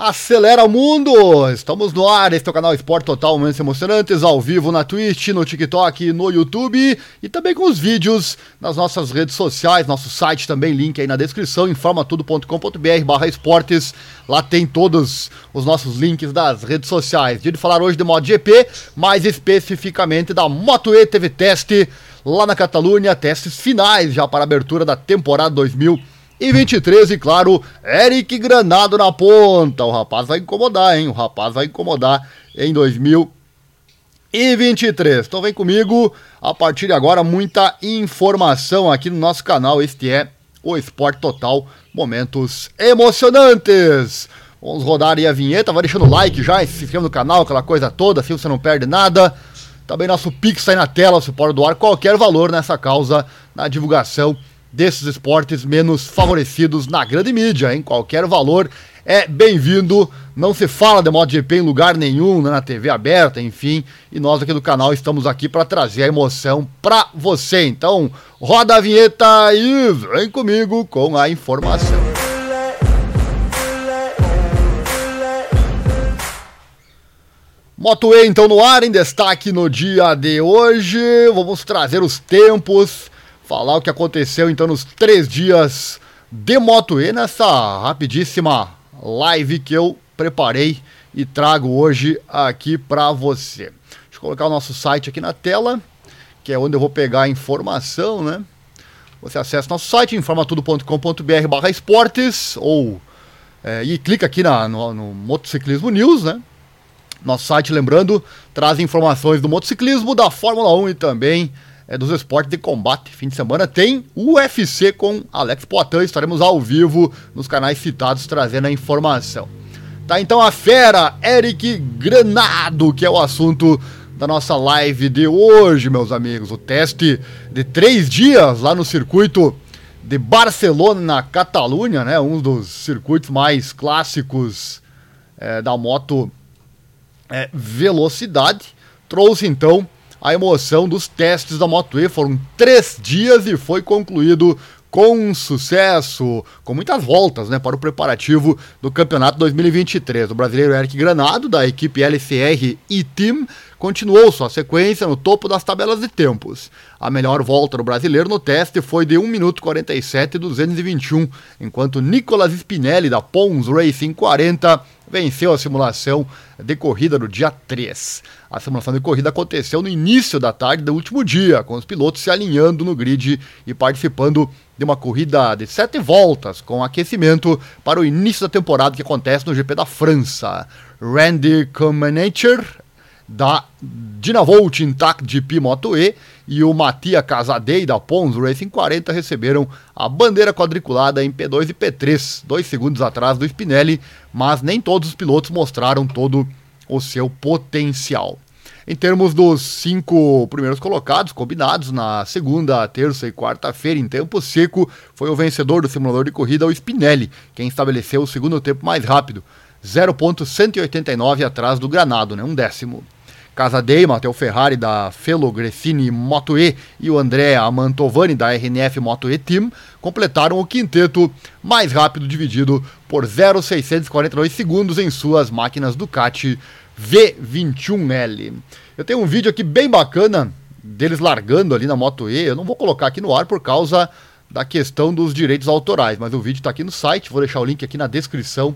Acelera o mundo! Estamos no ar, este é o canal Esporte Total Momentos Emocionantes, ao vivo na Twitch, no TikTok, no YouTube e também com os vídeos nas nossas redes sociais, nosso site também, link aí na descrição, informatudo.com.br barra esportes, lá tem todos os nossos links das redes sociais. Dia de falar hoje de MotoGP, mais especificamente da Moto E teve teste lá na Catalunha, testes finais já para a abertura da temporada 2020 e 23, e claro, Eric Granado na ponta. O rapaz vai incomodar, hein? O rapaz vai incomodar em 2023. Então vem comigo, a partir de agora, muita informação aqui no nosso canal. Este é o Esporte Total, momentos emocionantes. Vamos rodar aí a vinheta, vai deixando o like já, se inscreva no canal, aquela coisa toda, assim você não perde nada. Também nosso Pix aí na tela, você pode doar qualquer valor nessa causa, na divulgação desses esportes menos favorecidos na grande mídia, em qualquer valor é bem-vindo. Não se fala de MotoGP em lugar nenhum, né, na TV aberta, enfim. E nós aqui do canal estamos aqui para trazer a emoção para você. Então, roda a vinheta e vem comigo com a informação. Moto E então no ar, em destaque no dia de hoje. Vamos trazer os tempos falar o que aconteceu então nos três dias de Moto E nessa rapidíssima live que eu preparei e trago hoje aqui para você. Deixa eu colocar o nosso site aqui na tela, que é onde eu vou pegar a informação, né? Você acessa nosso site, informatudo.com.br barra esportes, ou é, e clica aqui na, no, no Motociclismo News, né? Nosso site, lembrando, traz informações do motociclismo, da Fórmula 1 e também é, dos esportes de combate. Fim de semana tem UFC com Alex Poitin. Estaremos ao vivo nos canais citados trazendo a informação. Tá então a fera Eric Granado, que é o assunto da nossa live de hoje, meus amigos. O teste de três dias lá no circuito de Barcelona, na Catalunha, né? Um dos circuitos mais clássicos é, da moto é, velocidade. Trouxe então a emoção dos testes da Moto E. Foram três dias e foi concluído com sucesso, com muitas voltas né, para o preparativo do campeonato 2023. O brasileiro Eric Granado, da equipe LCR e Team, continuou sua sequência no topo das tabelas de tempos. A melhor volta do brasileiro no teste foi de 1 minuto 47 e 221, enquanto Nicolas Spinelli, da Pons Racing 40, venceu a simulação de corrida no dia 3. A simulação de corrida aconteceu no início da tarde do último dia, com os pilotos se alinhando no grid e participando de uma corrida de sete voltas com aquecimento para o início da temporada que acontece no GP da França. Randy Comenacher da Dynavolt Intact GP Moto E e o Matia Casadei da Pons Racing 40 receberam a bandeira quadriculada em P2 e P3, dois segundos atrás do Spinelli, mas nem todos os pilotos mostraram todo o seu potencial. Em termos dos cinco primeiros colocados, combinados na segunda, terça e quarta-feira em tempo seco, foi o vencedor do simulador de corrida, o Spinelli, quem estabeleceu o segundo tempo mais rápido, 0.189 atrás do Granado, né, um décimo. Casadei, Matteo Ferrari da Felo Gressini Moto E e o André Amantovani da RNF Moto E Team completaram o quinteto mais rápido dividido por 0,642 segundos em suas máquinas Ducati V21L. Eu tenho um vídeo aqui bem bacana deles largando ali na Moto E. Eu não vou colocar aqui no ar por causa da questão dos direitos autorais, mas o vídeo está aqui no site. Vou deixar o link aqui na descrição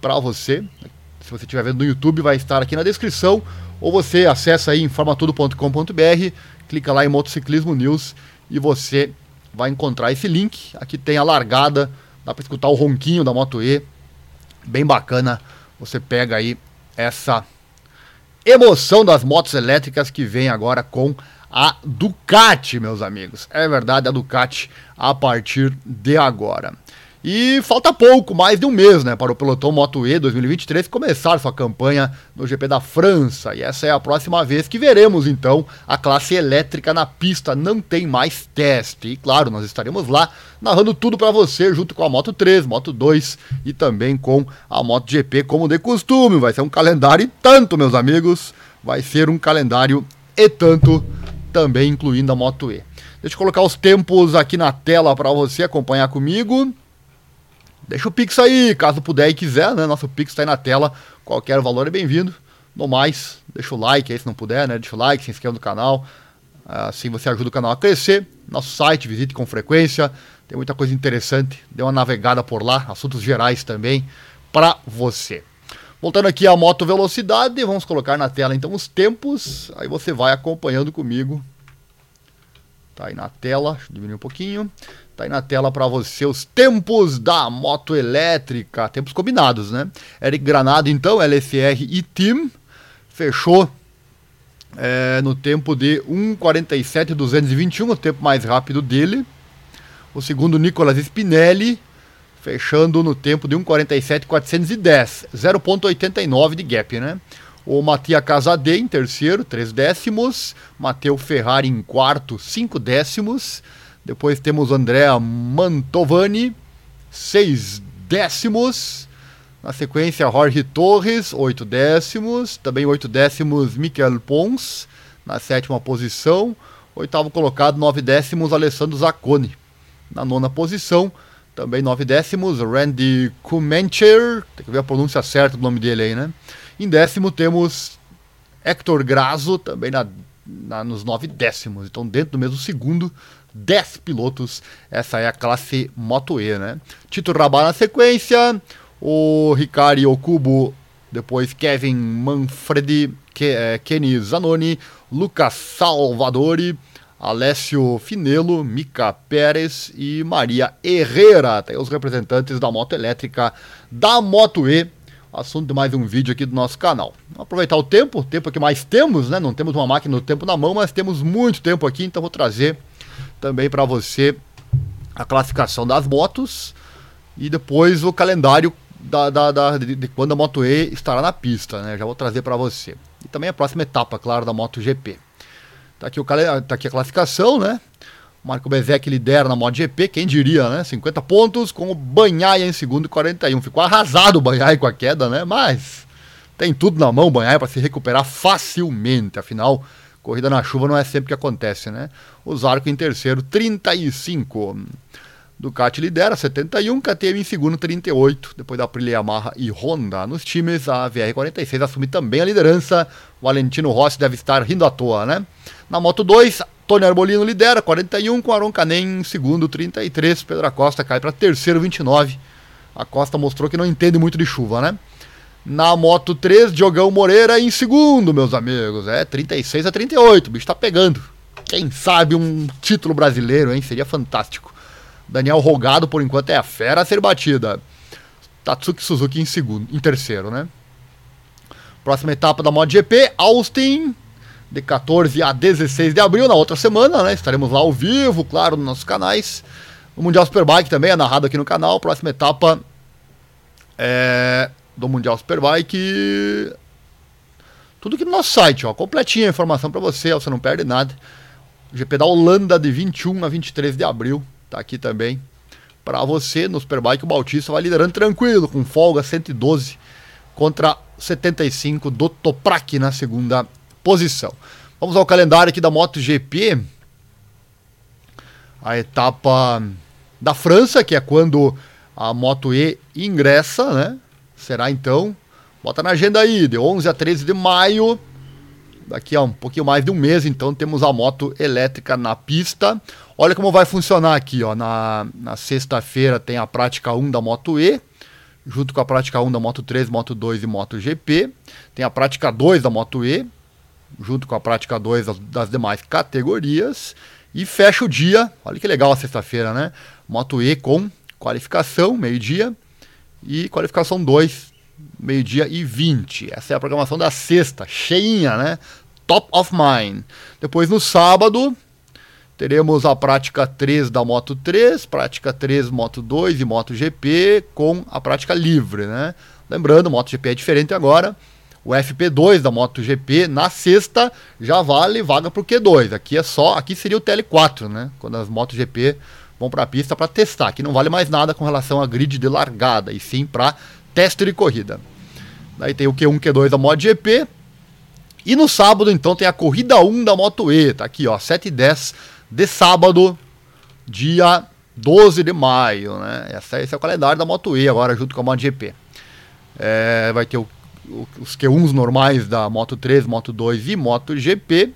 para você. Se você estiver vendo no YouTube, vai estar aqui na descrição ou você acessa aí informatudo.com.br, clica lá em Motociclismo News e você vai encontrar esse link. Aqui tem a largada, dá para escutar o ronquinho da Moto E, bem bacana. Você pega aí essa emoção das motos elétricas que vem agora com a Ducati, meus amigos. É verdade, a Ducati a partir de agora. E falta pouco, mais de um mês, né, para o pelotão Moto E 2023 começar sua campanha no GP da França. E essa é a próxima vez que veremos, então, a classe elétrica na pista. Não tem mais teste. E claro, nós estaremos lá narrando tudo para você, junto com a Moto 3, Moto 2 e também com a Moto GP, como de costume. Vai ser um calendário e tanto, meus amigos. Vai ser um calendário e tanto, também incluindo a Moto E. Deixa eu colocar os tempos aqui na tela para você acompanhar comigo. Deixa o Pix aí, caso puder e quiser, né? Nosso Pix está aí na tela. Qualquer valor é bem-vindo. No mais, deixa o like aí se não puder, né? Deixa o like, se inscreva no canal. Assim você ajuda o canal a crescer. Nosso site, visite com frequência. Tem muita coisa interessante. Dê uma navegada por lá, assuntos gerais também para você. Voltando aqui à moto velocidade, vamos colocar na tela então os tempos. Aí você vai acompanhando comigo. Tá aí na tela, deixa eu diminuir um pouquinho. Tá aí na tela para você os tempos da moto elétrica, tempos combinados, né? Eric Granado, então, LSR e Team, fechou é, no tempo de 1,47,221, o tempo mais rápido dele. O segundo, Nicolas Spinelli, fechando no tempo de 1,47,410, 0,89 de gap, né? O Matia Casadei em terceiro, 3 décimos. Mateu Ferrari em quarto, 5 décimos. Depois temos Andrea Mantovani, 6 décimos. Na sequência, Jorge Torres, 8 décimos. Também 8 décimos, Miquel Pons, na sétima posição. Oitavo colocado, 9 décimos, Alessandro Zacconi. Na nona posição, também 9 décimos, Randy Kumencher. Tem que ver a pronúncia certa do nome dele aí, né? Em décimo temos Hector Grazo, também na, na, nos 9 décimos. Então, dentro do mesmo segundo, 10 pilotos. Essa é a classe Moto E, né? Tito Rabá na sequência, o Ricari Okubo, depois Kevin Manfredi, Ke, é, Kenny Zanoni, Lucas Salvadori, Alessio Finelo, Mica Pérez e Maria Herrera. Tem os representantes da moto elétrica da Moto E. Assunto de mais um vídeo aqui do nosso canal. Vamos aproveitar o tempo, o tempo que mais temos, né? Não temos uma máquina do tempo na mão, mas temos muito tempo aqui, então vou trazer também para você a classificação das motos e depois o calendário da, da, da de, de, quando a Moto E estará na pista, né? Já vou trazer para você. E também a próxima etapa, claro, da MotoGP. Tá aqui, o, tá aqui a classificação, né? Marco Bezek lidera na MotoGP, quem diria, né? 50 pontos, com o Banhaia em segundo e 41. Ficou arrasado o Banhaia com a queda, né? Mas tem tudo na mão o Banhaia para se recuperar facilmente. Afinal, Corrida na chuva não é sempre que acontece, né? O Zarco em terceiro, 35. Ducati lidera, 71. KTM em segundo, 38. Depois da Aprilia Yamaha e Honda. Nos times, a VR46 assume também a liderança. Valentino Rossi deve estar rindo à toa, né? Na Moto 2, Tony Arbolino lidera, 41. Com Aron Canem em segundo, 33. Pedro Acosta cai para terceiro, 29. A Costa mostrou que não entende muito de chuva, né? Na Moto 3, Diogão Moreira em segundo, meus amigos. É 36 a 38, o bicho tá pegando. Quem sabe um título brasileiro, hein? Seria fantástico. Daniel Rogado, por enquanto, é a fera a ser batida. Tatsuki Suzuki em segundo, em terceiro, né? Próxima etapa da MotoGP, Austin, de 14 a 16 de abril, na outra semana, né? Estaremos lá ao vivo, claro, nos nossos canais. O Mundial Superbike também é narrado aqui no canal. Próxima etapa é do Mundial Superbike. Tudo aqui no nosso site, ó, completinha a informação para você, ó, você não perde nada. GP da Holanda de 21 a 23 de abril, tá aqui também. Para você no Superbike, o Bautista vai liderando tranquilo, com folga 112 contra 75 do Toprak na segunda posição. Vamos ao calendário aqui da MotoGP. A etapa da França, que é quando a Moto E ingressa, né? Será então, bota na agenda aí, de 11 a 13 de maio, daqui a um pouquinho mais de um mês, então temos a moto elétrica na pista. Olha como vai funcionar aqui, ó. Na, na sexta-feira tem a prática 1 da Moto E, junto com a prática 1 da Moto 3, Moto 2 e Moto GP. Tem a prática 2 da Moto E, junto com a prática 2 das, das demais categorias. E fecha o dia, olha que legal a sexta-feira, né? Moto E com qualificação, meio-dia e qualificação 2, meio-dia e 20. Essa é a programação da sexta, cheinha, né? Top of mind. Depois no sábado, teremos a prática 3 da Moto 3, prática 3 Moto 2 e Moto GP com a prática livre, né? Lembrando, Moto GP é diferente agora. O FP2 da MotoGP na sexta já vale vaga para o Q2. Aqui é só, aqui seria o TL4, né? Quando as MotoGP vão para a pista para testar, que não vale mais nada com relação a grid de largada, e sim para teste de corrida. Daí tem o Q1, Q2 da MotoGP. E no sábado, então, tem a corrida 1 da Moto E. Tá aqui, ó, 7 e 10 de sábado, dia 12 de maio, né? Essa, esse é o calendário da Moto E agora, junto com a MotoGP. É, vai ter o, os Q1s normais da Moto 3, Moto 2 e MotoGP.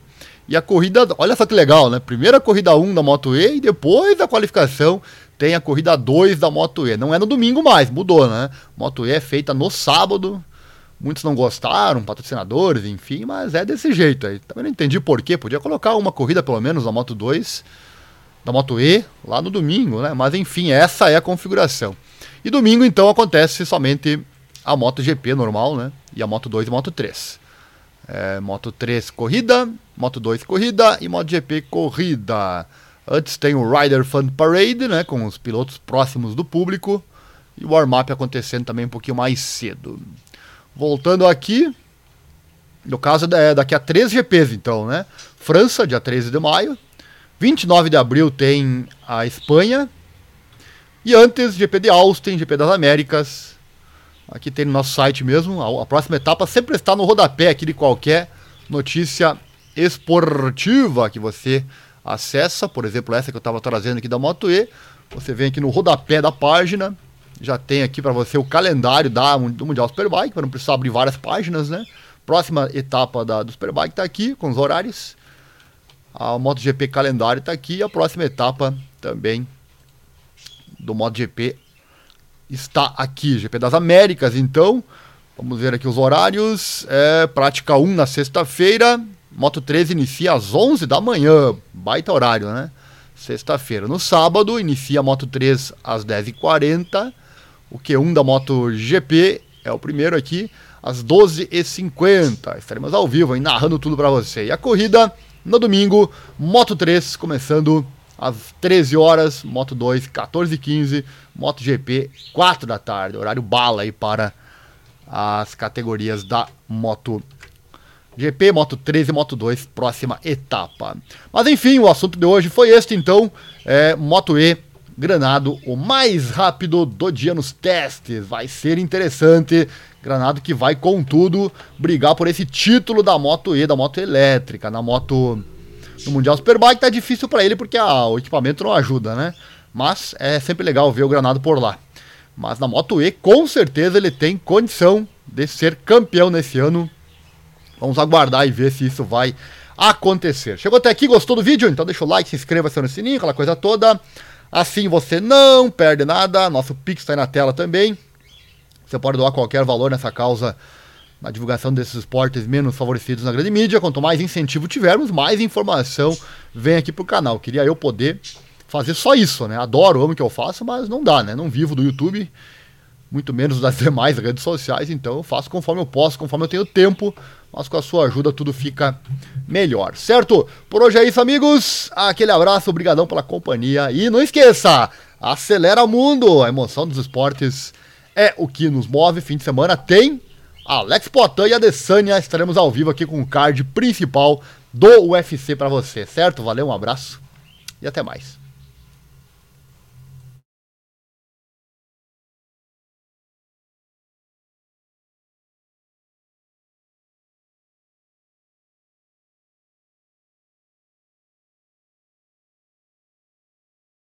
E a corrida, olha só que legal, né? Primeira corrida 1 da Moto E e depois da qualificação tem a corrida 2 da Moto E. Não é no domingo mais, mudou, né? Moto E é feita no sábado. Muitos não gostaram, patrocinadores, enfim, mas é desse jeito aí. Também não entendi porquê, podia colocar uma corrida pelo menos da Moto 2 da Moto E lá no domingo, né? Mas enfim, essa é a configuração. E domingo então acontece somente a Moto GP normal, né? E a Moto 2 e a Moto 3. É, Moto 3 corrida, Moto 2 corrida e Moto GP corrida. Antes tem o Rider Fun Parade, né? Com os pilotos próximos do público. E o warm-up acontecendo também um pouquinho mais cedo. Voltando aqui, no caso é daqui a três GPs então, né? França, dia 13 de maio. 29 de abril tem a Espanha. E antes, GP de Austin, GP das Américas. Aqui tem no nosso site mesmo. A, a próxima etapa sempre está no rodapé aqui de qualquer notícia esportiva que você acessa. Por exemplo, essa que eu estava trazendo aqui da Moto E. Você vem aqui no rodapé da página. Já tem aqui para você o calendário da, do Mundial Superbike, para não precisar abrir várias páginas, né? Próxima etapa da, do Superbike está aqui, com os horários. A MotoGP calendário está aqui e a próxima etapa também do MotoGP está aqui. GP das Américas, então. Vamos ver aqui os horários. É, prática 1 na sexta-feira. Moto 13 inicia às 11 da manhã. Baita horário, né? Sexta-feira. No sábado, inicia a Moto 3 às 10h40. O Q1 da Moto GP é o primeiro aqui, às 12h50. Estaremos ao vivo, hein, narrando tudo para você. E a corrida no domingo, Moto 3 começando às 13 horas, Moto 2 14 e 15, Moto GP 4 da tarde, horário bala aí para as categorias da Moto GP, Moto 13 e Moto 2, próxima etapa. Mas enfim, o assunto de hoje foi este então, é, Moto E Granado, o mais rápido do dia nos testes. Vai ser interessante. Granado que vai, contudo, brigar por esse título da moto E, da moto elétrica. Na moto. No Mundial Superbike tá difícil para ele porque o equipamento não ajuda, né? Mas é sempre legal ver o Granado por lá. Mas na Moto E, com certeza ele tem condição de ser campeão nesse ano. Vamos aguardar e ver se isso vai acontecer. Chegou até aqui, gostou do vídeo? Então deixa o like, se inscreva, aciona o sininho, aquela coisa toda. Assim você não perde nada. Nosso Pix está aí na tela também. Você pode doar qualquer valor nessa causa na divulgação desses esportes menos favorecidos na grande mídia. Quanto mais incentivo tivermos, mais informação vem aqui pro canal. Queria eu poder fazer só isso, né? Adoro, amo o que eu faço, mas não dá, né? Não vivo do YouTube, muito menos das demais redes sociais, então eu faço conforme eu posso, conforme eu tenho tempo, mas com a sua ajuda tudo fica melhor, certo? Por hoje é isso, amigos. Aquele abraço, obrigadão pela companhia e não esqueça, acelera o mundo, a emoção dos esportes é o que nos move. Fim de semana tem Alex Potan e a Desânia. Estaremos ao vivo aqui com o card principal do UFC para você, certo? Valeu, um abraço e até mais.